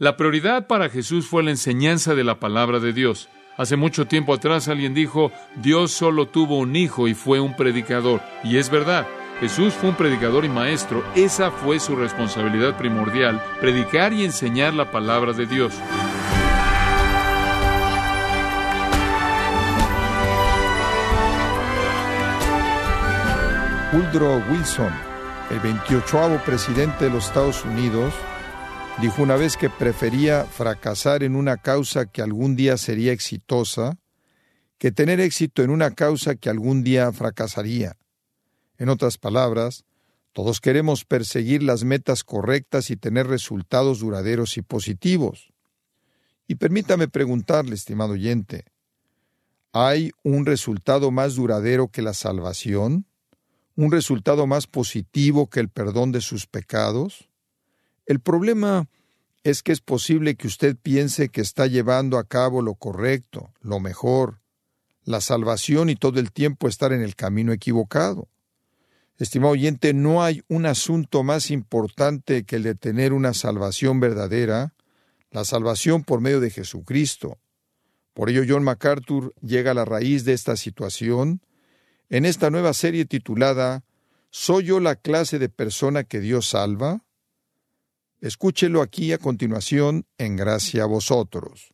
La prioridad para Jesús fue la enseñanza de la palabra de Dios. Hace mucho tiempo atrás alguien dijo, Dios solo tuvo un hijo y fue un predicador. Y es verdad, Jesús fue un predicador y maestro. Esa fue su responsabilidad primordial, predicar y enseñar la palabra de Dios. Woodrow Wilson, el 28 presidente de los Estados Unidos, dijo una vez que prefería fracasar en una causa que algún día sería exitosa que tener éxito en una causa que algún día fracasaría. En otras palabras, todos queremos perseguir las metas correctas y tener resultados duraderos y positivos. Y permítame preguntarle, estimado oyente, ¿hay un resultado más duradero que la salvación? un resultado más positivo que el perdón de sus pecados? El problema es que es posible que usted piense que está llevando a cabo lo correcto, lo mejor, la salvación y todo el tiempo estar en el camino equivocado. Estimado oyente, no hay un asunto más importante que el de tener una salvación verdadera, la salvación por medio de Jesucristo. Por ello John MacArthur llega a la raíz de esta situación en esta nueva serie titulada ¿Soy yo la clase de persona que Dios salva? Escúchelo aquí a continuación en gracia a vosotros.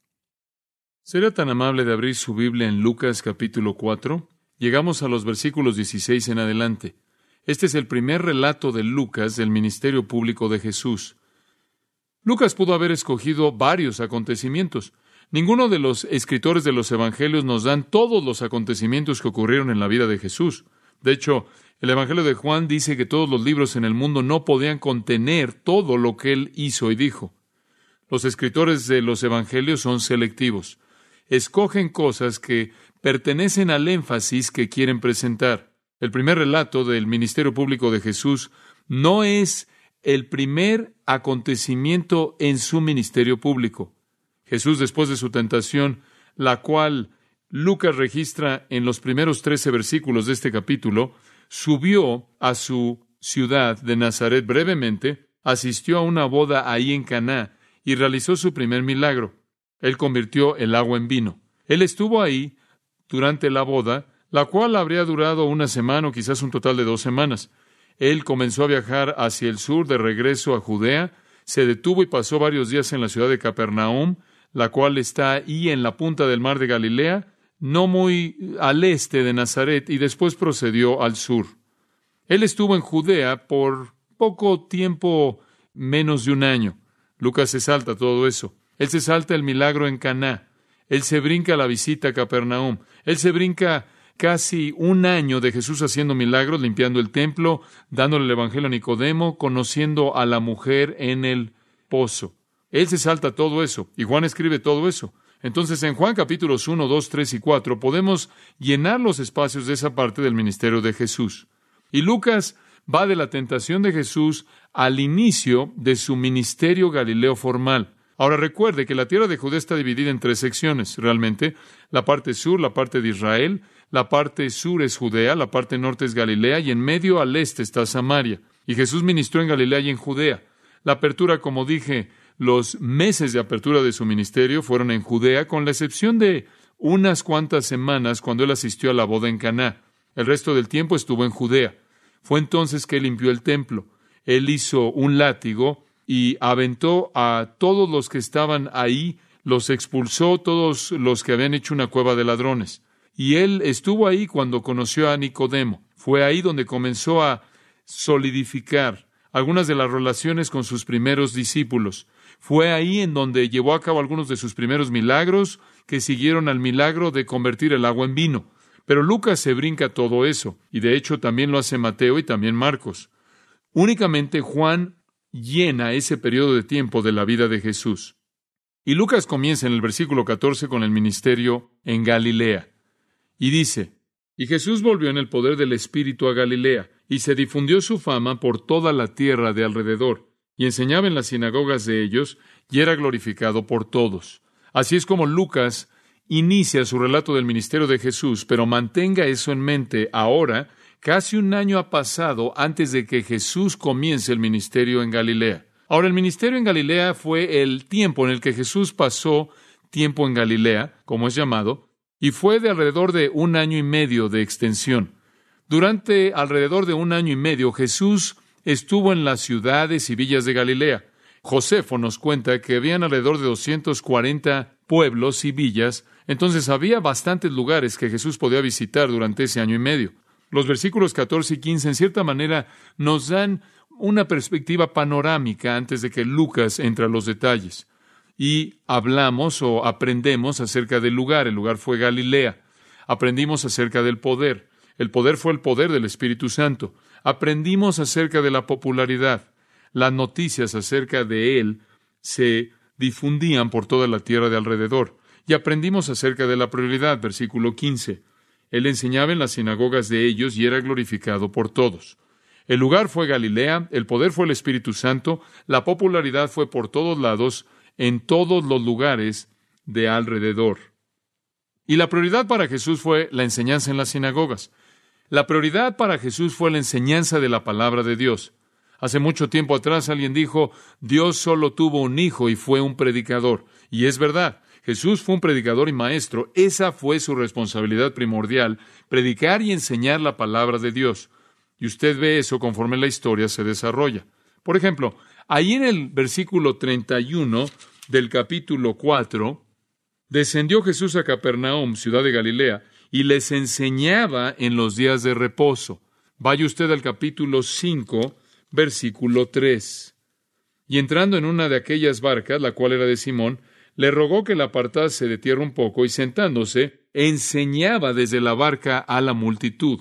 ¿Será tan amable de abrir su Biblia en Lucas capítulo 4? Llegamos a los versículos 16 en adelante. Este es el primer relato de Lucas del ministerio público de Jesús. Lucas pudo haber escogido varios acontecimientos, Ninguno de los escritores de los Evangelios nos dan todos los acontecimientos que ocurrieron en la vida de Jesús. De hecho, el Evangelio de Juan dice que todos los libros en el mundo no podían contener todo lo que él hizo y dijo. Los escritores de los Evangelios son selectivos. Escogen cosas que pertenecen al énfasis que quieren presentar. El primer relato del ministerio público de Jesús no es el primer acontecimiento en su ministerio público. Jesús después de su tentación, la cual Lucas registra en los primeros trece versículos de este capítulo, subió a su ciudad de Nazaret brevemente, asistió a una boda ahí en Caná y realizó su primer milagro. Él convirtió el agua en vino. Él estuvo ahí durante la boda, la cual habría durado una semana o quizás un total de dos semanas. Él comenzó a viajar hacia el sur de regreso a Judea, se detuvo y pasó varios días en la ciudad de Capernaum, la cual está ahí en la punta del mar de Galilea, no muy al este de Nazaret, y después procedió al sur. Él estuvo en Judea por poco tiempo menos de un año. Lucas se salta todo eso. Él se salta el milagro en Caná. Él se brinca la visita a Capernaum. Él se brinca casi un año de Jesús haciendo milagros, limpiando el templo, dándole el evangelio a Nicodemo, conociendo a la mujer en el pozo. Él se salta todo eso y Juan escribe todo eso. Entonces, en Juan capítulos 1, 2, 3 y 4 podemos llenar los espacios de esa parte del ministerio de Jesús. Y Lucas va de la tentación de Jesús al inicio de su ministerio galileo formal. Ahora recuerde que la tierra de Judea está dividida en tres secciones, realmente. La parte sur, la parte de Israel, la parte sur es Judea, la parte norte es Galilea y en medio al este está Samaria. Y Jesús ministró en Galilea y en Judea. La apertura, como dije, los meses de apertura de su ministerio fueron en Judea, con la excepción de unas cuantas semanas cuando él asistió a la boda en Caná. El resto del tiempo estuvo en Judea. Fue entonces que limpió el templo. Él hizo un látigo y aventó a todos los que estaban ahí, los expulsó todos los que habían hecho una cueva de ladrones. Y él estuvo ahí cuando conoció a Nicodemo. Fue ahí donde comenzó a solidificar algunas de las relaciones con sus primeros discípulos. Fue ahí en donde llevó a cabo algunos de sus primeros milagros que siguieron al milagro de convertir el agua en vino. Pero Lucas se brinca todo eso, y de hecho también lo hace Mateo y también Marcos. Únicamente Juan llena ese periodo de tiempo de la vida de Jesús. Y Lucas comienza en el versículo 14 con el ministerio en Galilea. Y dice, Y Jesús volvió en el poder del Espíritu a Galilea, y se difundió su fama por toda la tierra de alrededor y enseñaba en las sinagogas de ellos y era glorificado por todos. Así es como Lucas inicia su relato del ministerio de Jesús, pero mantenga eso en mente ahora, casi un año ha pasado antes de que Jesús comience el ministerio en Galilea. Ahora, el ministerio en Galilea fue el tiempo en el que Jesús pasó tiempo en Galilea, como es llamado, y fue de alrededor de un año y medio de extensión. Durante alrededor de un año y medio, Jesús estuvo en las ciudades y villas de Galilea. Josefo nos cuenta que habían alrededor de 240 pueblos y villas, entonces había bastantes lugares que Jesús podía visitar durante ese año y medio. Los versículos 14 y 15 en cierta manera nos dan una perspectiva panorámica antes de que Lucas entre a los detalles. Y hablamos o aprendemos acerca del lugar. El lugar fue Galilea. Aprendimos acerca del poder. El poder fue el poder del Espíritu Santo. Aprendimos acerca de la popularidad. Las noticias acerca de él se difundían por toda la tierra de alrededor. Y aprendimos acerca de la prioridad, versículo 15. Él enseñaba en las sinagogas de ellos y era glorificado por todos. El lugar fue Galilea, el poder fue el Espíritu Santo, la popularidad fue por todos lados, en todos los lugares de alrededor. Y la prioridad para Jesús fue la enseñanza en las sinagogas. La prioridad para Jesús fue la enseñanza de la palabra de Dios. Hace mucho tiempo atrás alguien dijo, Dios solo tuvo un hijo y fue un predicador. Y es verdad, Jesús fue un predicador y maestro. Esa fue su responsabilidad primordial, predicar y enseñar la palabra de Dios. Y usted ve eso conforme la historia se desarrolla. Por ejemplo, ahí en el versículo 31 del capítulo 4, descendió Jesús a Capernaum, ciudad de Galilea, y les enseñaba en los días de reposo. Vaya usted al capítulo 5, versículo 3. Y entrando en una de aquellas barcas, la cual era de Simón, le rogó que la apartase de tierra un poco y sentándose, enseñaba desde la barca a la multitud.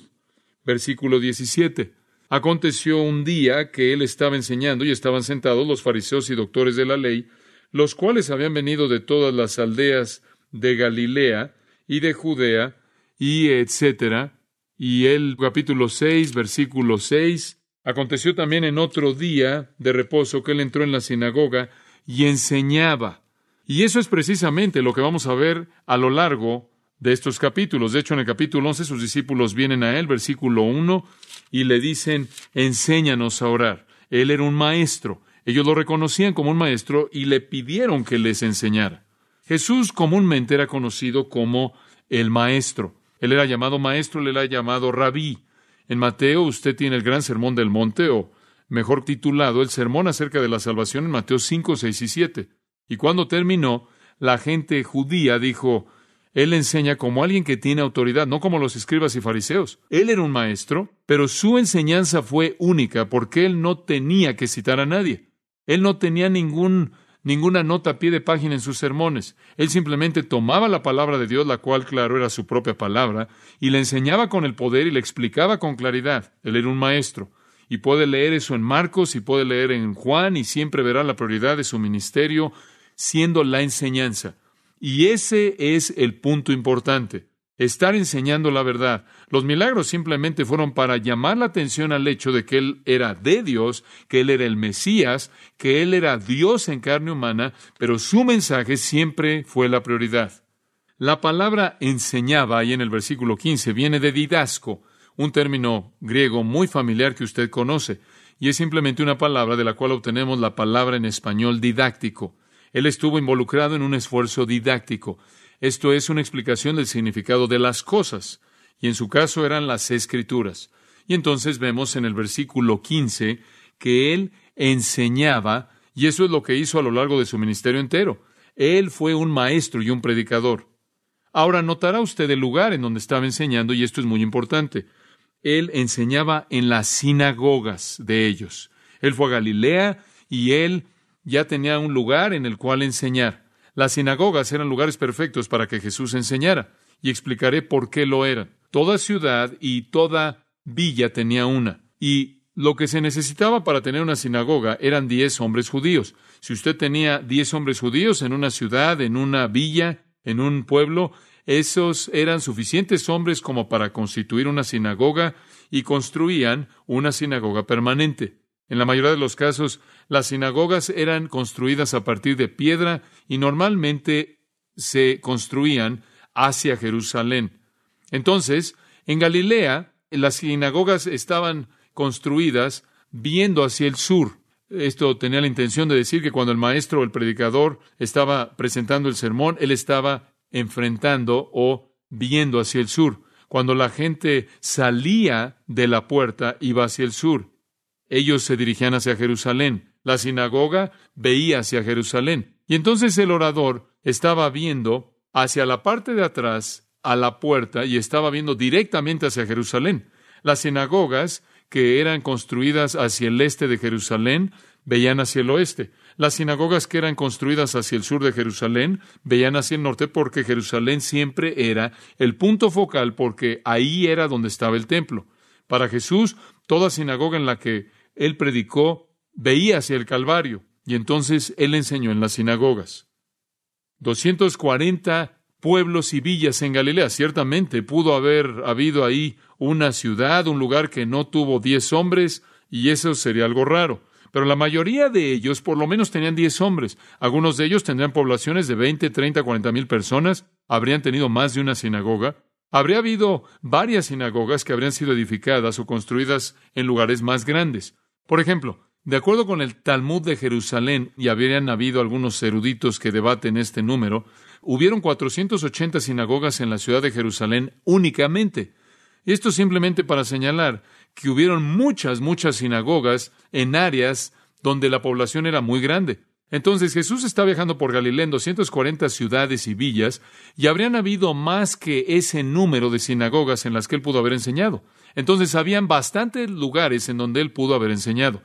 Versículo 17. Aconteció un día que él estaba enseñando y estaban sentados los fariseos y doctores de la ley, los cuales habían venido de todas las aldeas de Galilea y de Judea y etcétera. Y el capítulo 6, versículo 6. Aconteció también en otro día de reposo que él entró en la sinagoga y enseñaba. Y eso es precisamente lo que vamos a ver a lo largo de estos capítulos. De hecho, en el capítulo 11 sus discípulos vienen a él, versículo 1, y le dicen, enséñanos a orar. Él era un maestro. Ellos lo reconocían como un maestro y le pidieron que les enseñara. Jesús comúnmente era conocido como el maestro. Él era llamado maestro, él era llamado rabí. En Mateo usted tiene el gran sermón del monte, o mejor titulado, el sermón acerca de la salvación en Mateo 5, 6 y 7. Y cuando terminó, la gente judía dijo, él enseña como alguien que tiene autoridad, no como los escribas y fariseos. Él era un maestro, pero su enseñanza fue única porque él no tenía que citar a nadie. Él no tenía ningún, ninguna nota a pie de página en sus sermones. Él simplemente tomaba la palabra de Dios, la cual, claro, era su propia palabra, y le enseñaba con el poder y le explicaba con claridad. Él era un maestro. Y puede leer eso en Marcos y puede leer en Juan y siempre verá la prioridad de su ministerio siendo la enseñanza. Y ese es el punto importante, estar enseñando la verdad. Los milagros simplemente fueron para llamar la atención al hecho de que Él era de Dios, que Él era el Mesías, que Él era Dios en carne humana, pero su mensaje siempre fue la prioridad. La palabra enseñaba, ahí en el versículo 15, viene de didasco, un término griego muy familiar que usted conoce, y es simplemente una palabra de la cual obtenemos la palabra en español didáctico. Él estuvo involucrado en un esfuerzo didáctico. Esto es una explicación del significado de las cosas, y en su caso eran las escrituras. Y entonces vemos en el versículo 15 que él enseñaba, y eso es lo que hizo a lo largo de su ministerio entero. Él fue un maestro y un predicador. Ahora notará usted el lugar en donde estaba enseñando, y esto es muy importante. Él enseñaba en las sinagogas de ellos. Él fue a Galilea y él ya tenía un lugar en el cual enseñar. Las sinagogas eran lugares perfectos para que Jesús enseñara, y explicaré por qué lo eran. Toda ciudad y toda villa tenía una, y lo que se necesitaba para tener una sinagoga eran diez hombres judíos. Si usted tenía diez hombres judíos en una ciudad, en una villa, en un pueblo, esos eran suficientes hombres como para constituir una sinagoga y construían una sinagoga permanente. En la mayoría de los casos, las sinagogas eran construidas a partir de piedra y normalmente se construían hacia Jerusalén. Entonces, en Galilea, las sinagogas estaban construidas viendo hacia el sur. Esto tenía la intención de decir que cuando el maestro o el predicador estaba presentando el sermón, él estaba enfrentando o viendo hacia el sur. Cuando la gente salía de la puerta, iba hacia el sur. Ellos se dirigían hacia Jerusalén. La sinagoga veía hacia Jerusalén. Y entonces el orador estaba viendo hacia la parte de atrás a la puerta y estaba viendo directamente hacia Jerusalén. Las sinagogas que eran construidas hacia el este de Jerusalén veían hacia el oeste. Las sinagogas que eran construidas hacia el sur de Jerusalén veían hacia el norte porque Jerusalén siempre era el punto focal porque ahí era donde estaba el templo. Para Jesús, toda sinagoga en la que él predicó veía hacia el Calvario y entonces él enseñó en las sinagogas. 240 pueblos y villas en Galilea. Ciertamente pudo haber habido ahí una ciudad, un lugar que no tuvo diez hombres, y eso sería algo raro. Pero la mayoría de ellos por lo menos tenían diez hombres. Algunos de ellos tendrían poblaciones de veinte, treinta, cuarenta mil personas. Habrían tenido más de una sinagoga. Habría habido varias sinagogas que habrían sido edificadas o construidas en lugares más grandes. Por ejemplo, de acuerdo con el Talmud de Jerusalén, y habrían habido algunos eruditos que debaten este número, hubieron 480 sinagogas en la ciudad de Jerusalén únicamente. Esto simplemente para señalar que hubieron muchas, muchas sinagogas en áreas donde la población era muy grande. Entonces Jesús está viajando por Galilea en 240 ciudades y villas, y habrían habido más que ese número de sinagogas en las que él pudo haber enseñado. Entonces habían bastantes lugares en donde él pudo haber enseñado.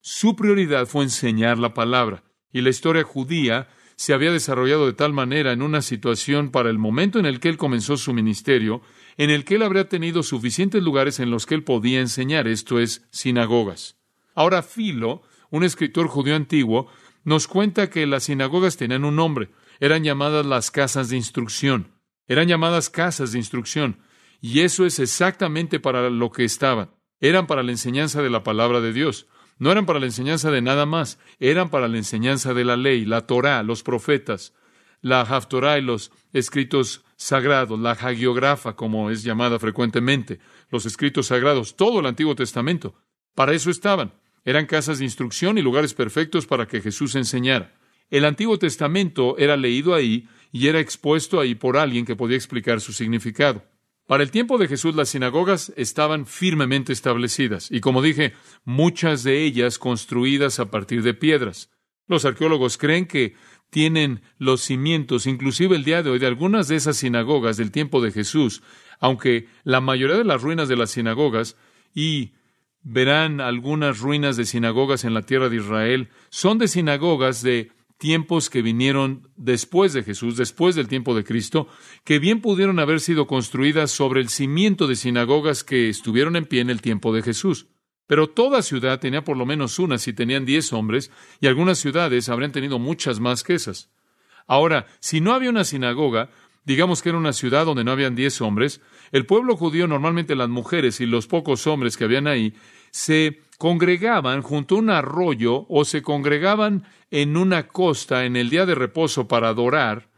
Su prioridad fue enseñar la palabra, y la historia judía se había desarrollado de tal manera en una situación para el momento en el que él comenzó su ministerio, en el que él habría tenido suficientes lugares en los que él podía enseñar, esto es, sinagogas. Ahora Filo, un escritor judío antiguo, nos cuenta que las sinagogas tenían un nombre, eran llamadas las casas de instrucción, eran llamadas casas de instrucción, y eso es exactamente para lo que estaban, eran para la enseñanza de la palabra de Dios. No eran para la enseñanza de nada más, eran para la enseñanza de la ley, la Torá, los profetas, la Haftorá y los escritos sagrados, la Hagiografa, como es llamada frecuentemente, los escritos sagrados, todo el Antiguo Testamento. Para eso estaban. Eran casas de instrucción y lugares perfectos para que Jesús enseñara. El Antiguo Testamento era leído ahí y era expuesto ahí por alguien que podía explicar su significado. Para el tiempo de Jesús las sinagogas estaban firmemente establecidas y, como dije, muchas de ellas construidas a partir de piedras. Los arqueólogos creen que tienen los cimientos, inclusive el día de hoy, de algunas de esas sinagogas del tiempo de Jesús, aunque la mayoría de las ruinas de las sinagogas, y verán algunas ruinas de sinagogas en la tierra de Israel, son de sinagogas de tiempos que vinieron después de Jesús, después del tiempo de Cristo, que bien pudieron haber sido construidas sobre el cimiento de sinagogas que estuvieron en pie en el tiempo de Jesús. Pero toda ciudad tenía por lo menos una si tenían diez hombres, y algunas ciudades habrían tenido muchas más que esas. Ahora, si no había una sinagoga, digamos que era una ciudad donde no habían diez hombres, el pueblo judío, normalmente las mujeres y los pocos hombres que habían ahí, se congregaban junto a un arroyo o se congregaban en una costa en el día de reposo para adorar,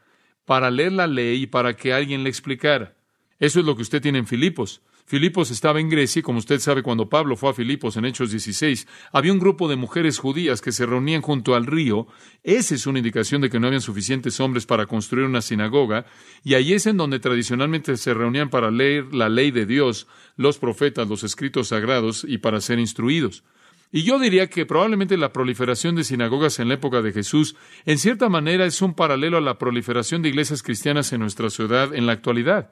para leer la ley y para que alguien le explicara. Eso es lo que usted tiene en Filipos. Filipos estaba en Grecia y como usted sabe cuando Pablo fue a Filipos en Hechos 16, había un grupo de mujeres judías que se reunían junto al río. Esa es una indicación de que no habían suficientes hombres para construir una sinagoga y ahí es en donde tradicionalmente se reunían para leer la ley de Dios, los profetas, los escritos sagrados y para ser instruidos. Y yo diría que probablemente la proliferación de sinagogas en la época de Jesús, en cierta manera, es un paralelo a la proliferación de iglesias cristianas en nuestra ciudad en la actualidad.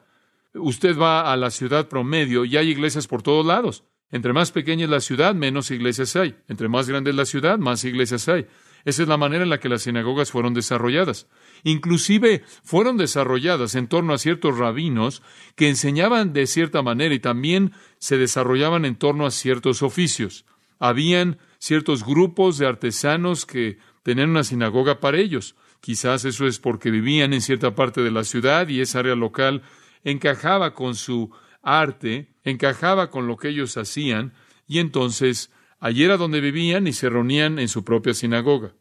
Usted va a la ciudad promedio y hay iglesias por todos lados. Entre más pequeña es la ciudad, menos iglesias hay. Entre más grande es la ciudad, más iglesias hay. Esa es la manera en la que las sinagogas fueron desarrolladas. Inclusive fueron desarrolladas en torno a ciertos rabinos que enseñaban de cierta manera y también se desarrollaban en torno a ciertos oficios. Habían ciertos grupos de artesanos que tenían una sinagoga para ellos. Quizás eso es porque vivían en cierta parte de la ciudad y esa área local encajaba con su arte, encajaba con lo que ellos hacían, y entonces allí era donde vivían y se reunían en su propia sinagoga.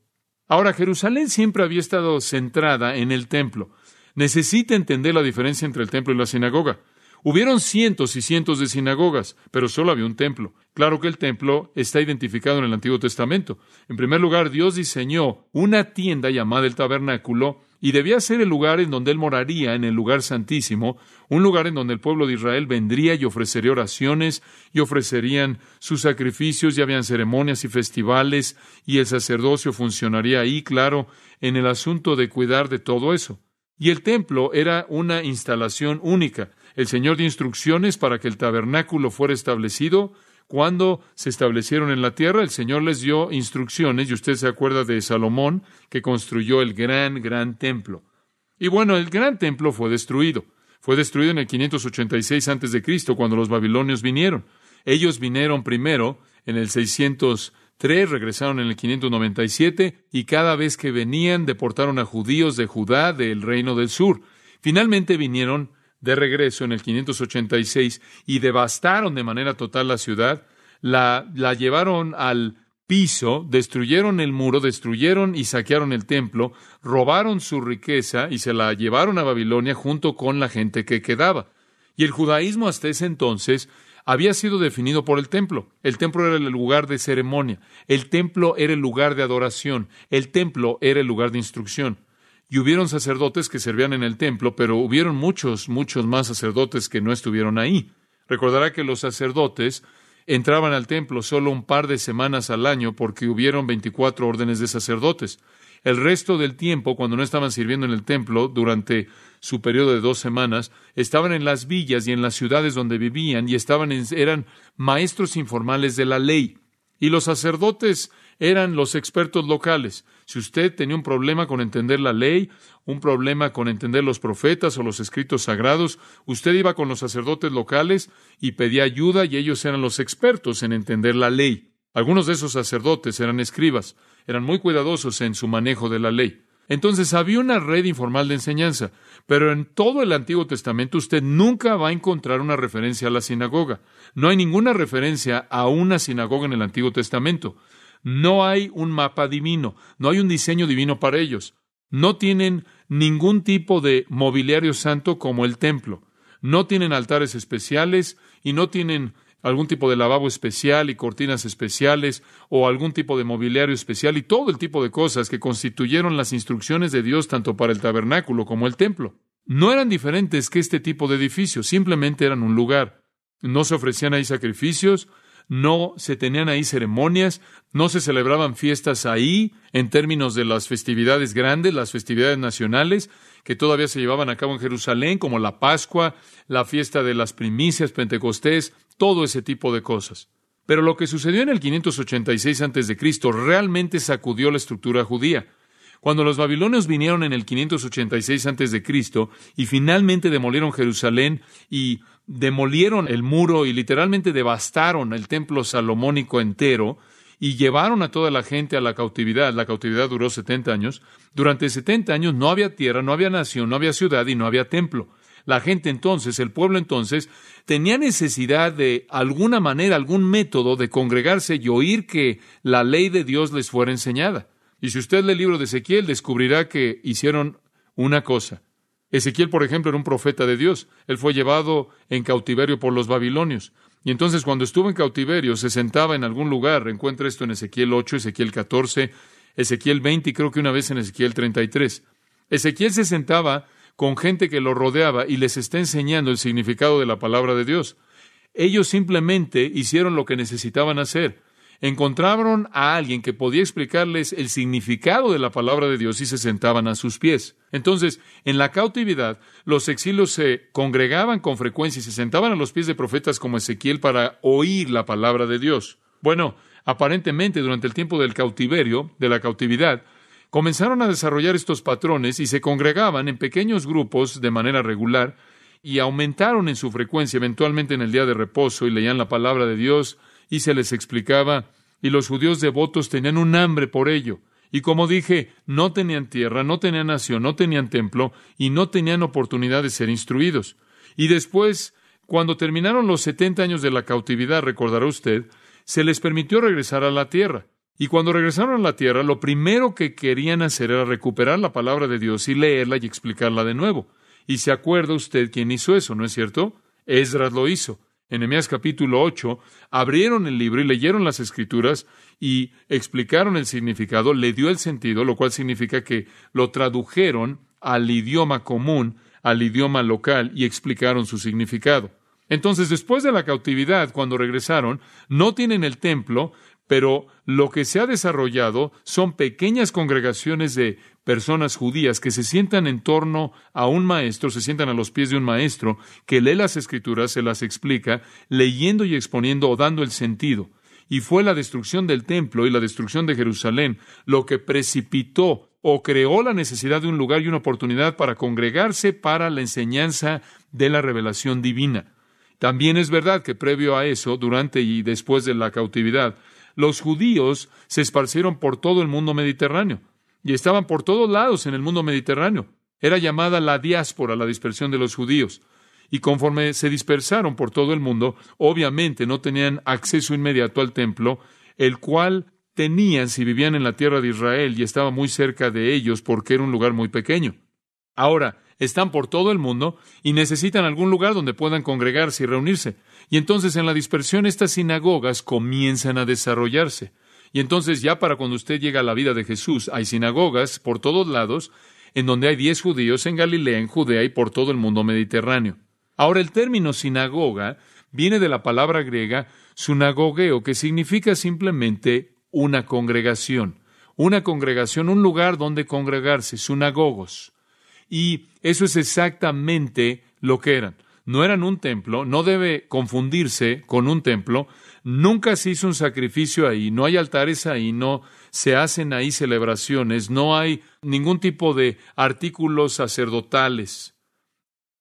Ahora, Jerusalén siempre había estado centrada en el templo. Necesita entender la diferencia entre el templo y la sinagoga. Hubieron cientos y cientos de sinagogas, pero solo había un templo. Claro que el templo está identificado en el Antiguo Testamento. En primer lugar, Dios diseñó una tienda llamada el tabernáculo y debía ser el lugar en donde Él moraría, en el lugar santísimo, un lugar en donde el pueblo de Israel vendría y ofrecería oraciones y ofrecerían sus sacrificios, y habían ceremonias y festivales, y el sacerdocio funcionaría ahí, claro, en el asunto de cuidar de todo eso. Y el templo era una instalación única. El Señor dio instrucciones para que el tabernáculo fuera establecido. Cuando se establecieron en la tierra, el Señor les dio instrucciones, y usted se acuerda de Salomón, que construyó el gran, gran templo. Y bueno, el gran templo fue destruido. Fue destruido en el 586 antes de Cristo, cuando los babilonios vinieron. Ellos vinieron primero en el 600 Tres regresaron en el 597 y cada vez que venían deportaron a judíos de Judá del reino del sur. Finalmente vinieron de regreso en el 586 y devastaron de manera total la ciudad, la, la llevaron al piso, destruyeron el muro, destruyeron y saquearon el templo, robaron su riqueza y se la llevaron a Babilonia junto con la gente que quedaba. Y el judaísmo hasta ese entonces había sido definido por el templo. El templo era el lugar de ceremonia, el templo era el lugar de adoración, el templo era el lugar de instrucción. Y hubieron sacerdotes que servían en el templo, pero hubieron muchos, muchos más sacerdotes que no estuvieron ahí. Recordará que los sacerdotes entraban al templo solo un par de semanas al año porque hubieron 24 órdenes de sacerdotes. El resto del tiempo, cuando no estaban sirviendo en el templo, durante su periodo de dos semanas, estaban en las villas y en las ciudades donde vivían y estaban eran maestros informales de la ley. Y los sacerdotes eran los expertos locales. Si usted tenía un problema con entender la ley, un problema con entender los profetas o los escritos sagrados, usted iba con los sacerdotes locales y pedía ayuda y ellos eran los expertos en entender la ley. Algunos de esos sacerdotes eran escribas, eran muy cuidadosos en su manejo de la ley. Entonces había una red informal de enseñanza, pero en todo el Antiguo Testamento usted nunca va a encontrar una referencia a la sinagoga. No hay ninguna referencia a una sinagoga en el Antiguo Testamento. No hay un mapa divino, no hay un diseño divino para ellos. No tienen ningún tipo de mobiliario santo como el templo. No tienen altares especiales y no tienen algún tipo de lavabo especial y cortinas especiales o algún tipo de mobiliario especial y todo el tipo de cosas que constituyeron las instrucciones de Dios tanto para el tabernáculo como el templo. No eran diferentes que este tipo de edificios, simplemente eran un lugar. No se ofrecían ahí sacrificios, no se tenían ahí ceremonias, no se celebraban fiestas ahí en términos de las festividades grandes, las festividades nacionales, que todavía se llevaban a cabo en Jerusalén, como la Pascua, la fiesta de las primicias, Pentecostés, todo ese tipo de cosas. Pero lo que sucedió en el 586 a.C. realmente sacudió la estructura judía. Cuando los babilonios vinieron en el 586 a.C. y finalmente demolieron Jerusalén y demolieron el muro y literalmente devastaron el templo salomónico entero, y llevaron a toda la gente a la cautividad. La cautividad duró 70 años. Durante 70 años no había tierra, no había nación, no había ciudad y no había templo. La gente entonces, el pueblo entonces, tenía necesidad de alguna manera, algún método de congregarse y oír que la ley de Dios les fuera enseñada. Y si usted lee el libro de Ezequiel, descubrirá que hicieron una cosa. Ezequiel, por ejemplo, era un profeta de Dios. Él fue llevado en cautiverio por los babilonios. Y entonces cuando estuvo en cautiverio se sentaba en algún lugar. Encuentra esto en Ezequiel 8, Ezequiel 14, Ezequiel 20 y creo que una vez en Ezequiel 33. Ezequiel se sentaba con gente que lo rodeaba y les está enseñando el significado de la palabra de Dios. Ellos simplemente hicieron lo que necesitaban hacer encontraron a alguien que podía explicarles el significado de la palabra de Dios y se sentaban a sus pies. Entonces, en la cautividad, los exilios se congregaban con frecuencia y se sentaban a los pies de profetas como Ezequiel para oír la palabra de Dios. Bueno, aparentemente durante el tiempo del cautiverio, de la cautividad, comenzaron a desarrollar estos patrones y se congregaban en pequeños grupos de manera regular y aumentaron en su frecuencia eventualmente en el día de reposo y leían la palabra de Dios y se les explicaba, y los judíos devotos tenían un hambre por ello. Y como dije, no tenían tierra, no tenían nación, no tenían templo y no tenían oportunidad de ser instruidos. Y después, cuando terminaron los setenta años de la cautividad, recordará usted, se les permitió regresar a la tierra. Y cuando regresaron a la tierra, lo primero que querían hacer era recuperar la palabra de Dios y leerla y explicarla de nuevo. Y se acuerda usted quién hizo eso, ¿no es cierto? Esdras lo hizo. En Nehemías capítulo 8, abrieron el libro y leyeron las escrituras y explicaron el significado, le dio el sentido, lo cual significa que lo tradujeron al idioma común, al idioma local y explicaron su significado. Entonces, después de la cautividad, cuando regresaron, no tienen el templo, pero lo que se ha desarrollado son pequeñas congregaciones de personas judías que se sientan en torno a un maestro, se sientan a los pies de un maestro, que lee las escrituras, se las explica, leyendo y exponiendo o dando el sentido. Y fue la destrucción del templo y la destrucción de Jerusalén lo que precipitó o creó la necesidad de un lugar y una oportunidad para congregarse para la enseñanza de la revelación divina. También es verdad que previo a eso, durante y después de la cautividad, los judíos se esparcieron por todo el mundo mediterráneo y estaban por todos lados en el mundo mediterráneo. Era llamada la diáspora, la dispersión de los judíos. Y conforme se dispersaron por todo el mundo, obviamente no tenían acceso inmediato al templo, el cual tenían si vivían en la tierra de Israel y estaba muy cerca de ellos porque era un lugar muy pequeño. Ahora, están por todo el mundo y necesitan algún lugar donde puedan congregarse y reunirse. Y entonces en la dispersión estas sinagogas comienzan a desarrollarse. Y entonces ya para cuando usted llega a la vida de Jesús, hay sinagogas por todos lados, en donde hay diez judíos en Galilea, en Judea y por todo el mundo mediterráneo. Ahora el término sinagoga viene de la palabra griega sunagogeo, que significa simplemente una congregación. Una congregación, un lugar donde congregarse, sunagogos. Y eso es exactamente lo que eran. No eran un templo, no debe confundirse con un templo. Nunca se hizo un sacrificio ahí, no hay altares ahí, no se hacen ahí celebraciones, no hay ningún tipo de artículos sacerdotales.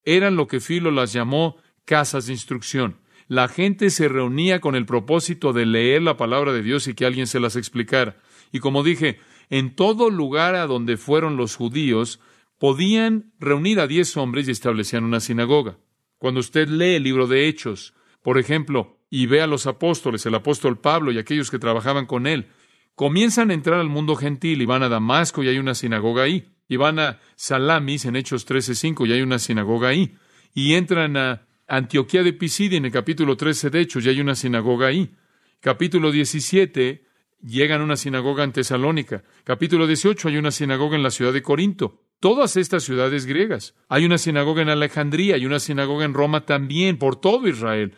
Eran lo que Filo las llamó casas de instrucción. La gente se reunía con el propósito de leer la palabra de Dios y que alguien se las explicara. Y como dije, en todo lugar a donde fueron los judíos, podían reunir a diez hombres y establecían una sinagoga. Cuando usted lee el libro de Hechos, por ejemplo, y ve a los apóstoles, el apóstol Pablo y aquellos que trabajaban con él, comienzan a entrar al mundo gentil y van a Damasco y hay una sinagoga ahí. Y van a Salamis en Hechos 13:5 y hay una sinagoga ahí. Y entran a Antioquía de Pisidia en el capítulo 13 de Hechos y hay una sinagoga ahí. Capítulo 17 llegan a una sinagoga en Tesalónica. Capítulo 18 hay una sinagoga en la ciudad de Corinto todas estas ciudades griegas. Hay una sinagoga en Alejandría, hay una sinagoga en Roma también, por todo Israel.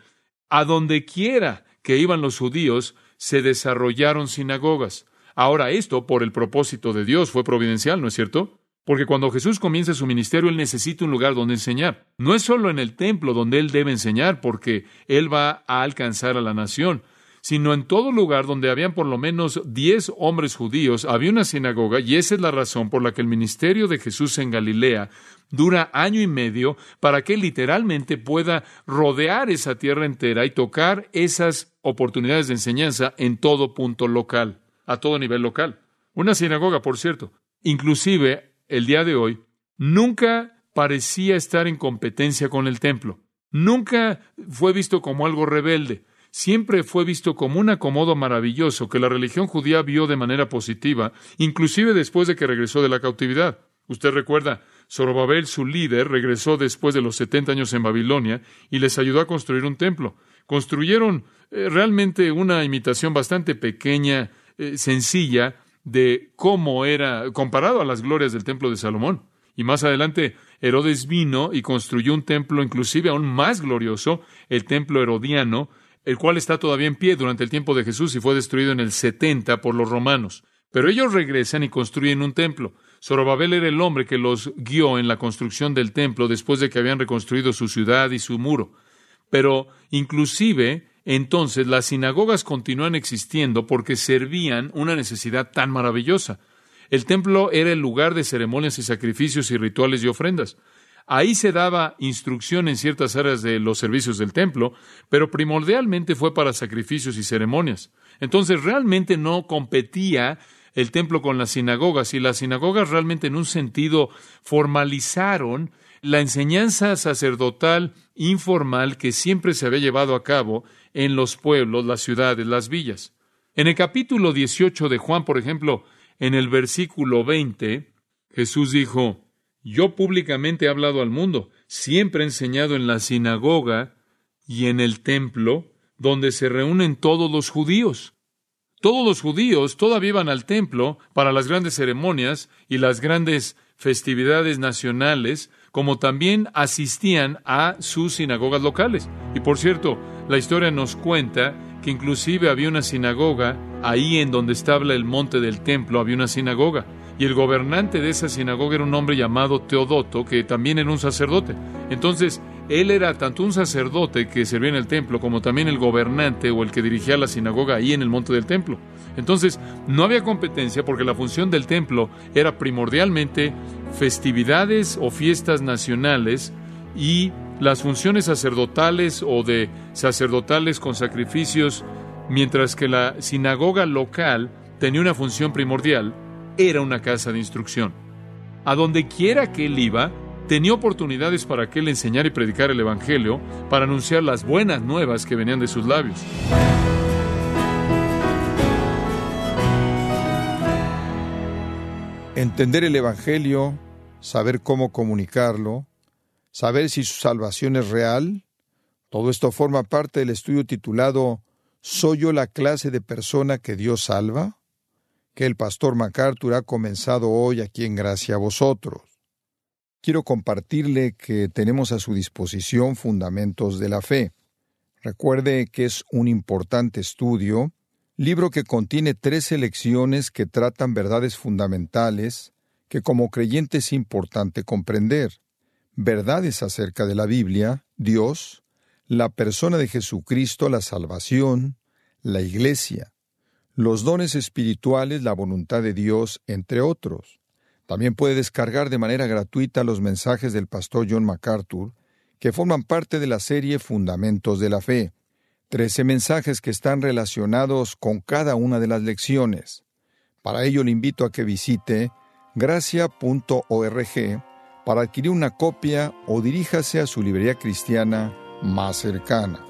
A donde quiera que iban los judíos, se desarrollaron sinagogas. Ahora esto, por el propósito de Dios, fue providencial, ¿no es cierto? Porque cuando Jesús comienza su ministerio, Él necesita un lugar donde enseñar. No es solo en el templo donde Él debe enseñar, porque Él va a alcanzar a la nación, sino en todo lugar donde habían por lo menos diez hombres judíos, había una sinagoga, y esa es la razón por la que el ministerio de Jesús en Galilea dura año y medio para que literalmente pueda rodear esa tierra entera y tocar esas oportunidades de enseñanza en todo punto local, a todo nivel local. Una sinagoga, por cierto, inclusive el día de hoy, nunca parecía estar en competencia con el templo. Nunca fue visto como algo rebelde siempre fue visto como un acomodo maravilloso que la religión judía vio de manera positiva, inclusive después de que regresó de la cautividad. Usted recuerda, Zorobabel, su líder, regresó después de los setenta años en Babilonia y les ayudó a construir un templo. Construyeron eh, realmente una imitación bastante pequeña, eh, sencilla, de cómo era comparado a las glorias del templo de Salomón. Y más adelante, Herodes vino y construyó un templo inclusive aún más glorioso, el templo herodiano, el cual está todavía en pie durante el tiempo de Jesús y fue destruido en el 70 por los romanos. Pero ellos regresan y construyen un templo. Zorobabel era el hombre que los guió en la construcción del templo después de que habían reconstruido su ciudad y su muro. Pero inclusive entonces las sinagogas continúan existiendo porque servían una necesidad tan maravillosa. El templo era el lugar de ceremonias y sacrificios y rituales y ofrendas. Ahí se daba instrucción en ciertas áreas de los servicios del templo, pero primordialmente fue para sacrificios y ceremonias. Entonces realmente no competía el templo con las sinagogas y las sinagogas realmente en un sentido formalizaron la enseñanza sacerdotal informal que siempre se había llevado a cabo en los pueblos, las ciudades, las villas. En el capítulo 18 de Juan, por ejemplo, en el versículo 20, Jesús dijo, yo públicamente he hablado al mundo, siempre he enseñado en la sinagoga y en el templo donde se reúnen todos los judíos. Todos los judíos todavía iban al templo para las grandes ceremonias y las grandes festividades nacionales, como también asistían a sus sinagogas locales. Y por cierto, la historia nos cuenta que inclusive había una sinagoga ahí en donde estaba el monte del templo, había una sinagoga. Y el gobernante de esa sinagoga era un hombre llamado Teodoto, que también era un sacerdote. Entonces, él era tanto un sacerdote que servía en el templo, como también el gobernante o el que dirigía la sinagoga ahí en el monte del templo. Entonces, no había competencia porque la función del templo era primordialmente festividades o fiestas nacionales y las funciones sacerdotales o de sacerdotales con sacrificios, mientras que la sinagoga local tenía una función primordial era una casa de instrucción. A donde quiera que él iba, tenía oportunidades para que él enseñara y predicar el Evangelio, para anunciar las buenas nuevas que venían de sus labios. Entender el Evangelio, saber cómo comunicarlo, saber si su salvación es real, todo esto forma parte del estudio titulado ¿Soy yo la clase de persona que Dios salva? Que el pastor MacArthur ha comenzado hoy aquí en Gracia a vosotros. Quiero compartirle que tenemos a su disposición Fundamentos de la Fe. Recuerde que es un importante estudio, libro que contiene tres lecciones que tratan verdades fundamentales que como creyente es importante comprender. Verdades acerca de la Biblia, Dios, la persona de Jesucristo, la salvación, la Iglesia, los dones espirituales, la voluntad de Dios, entre otros. También puede descargar de manera gratuita los mensajes del pastor John MacArthur, que forman parte de la serie Fundamentos de la Fe. Trece mensajes que están relacionados con cada una de las lecciones. Para ello le invito a que visite gracia.org para adquirir una copia o diríjase a su librería cristiana más cercana.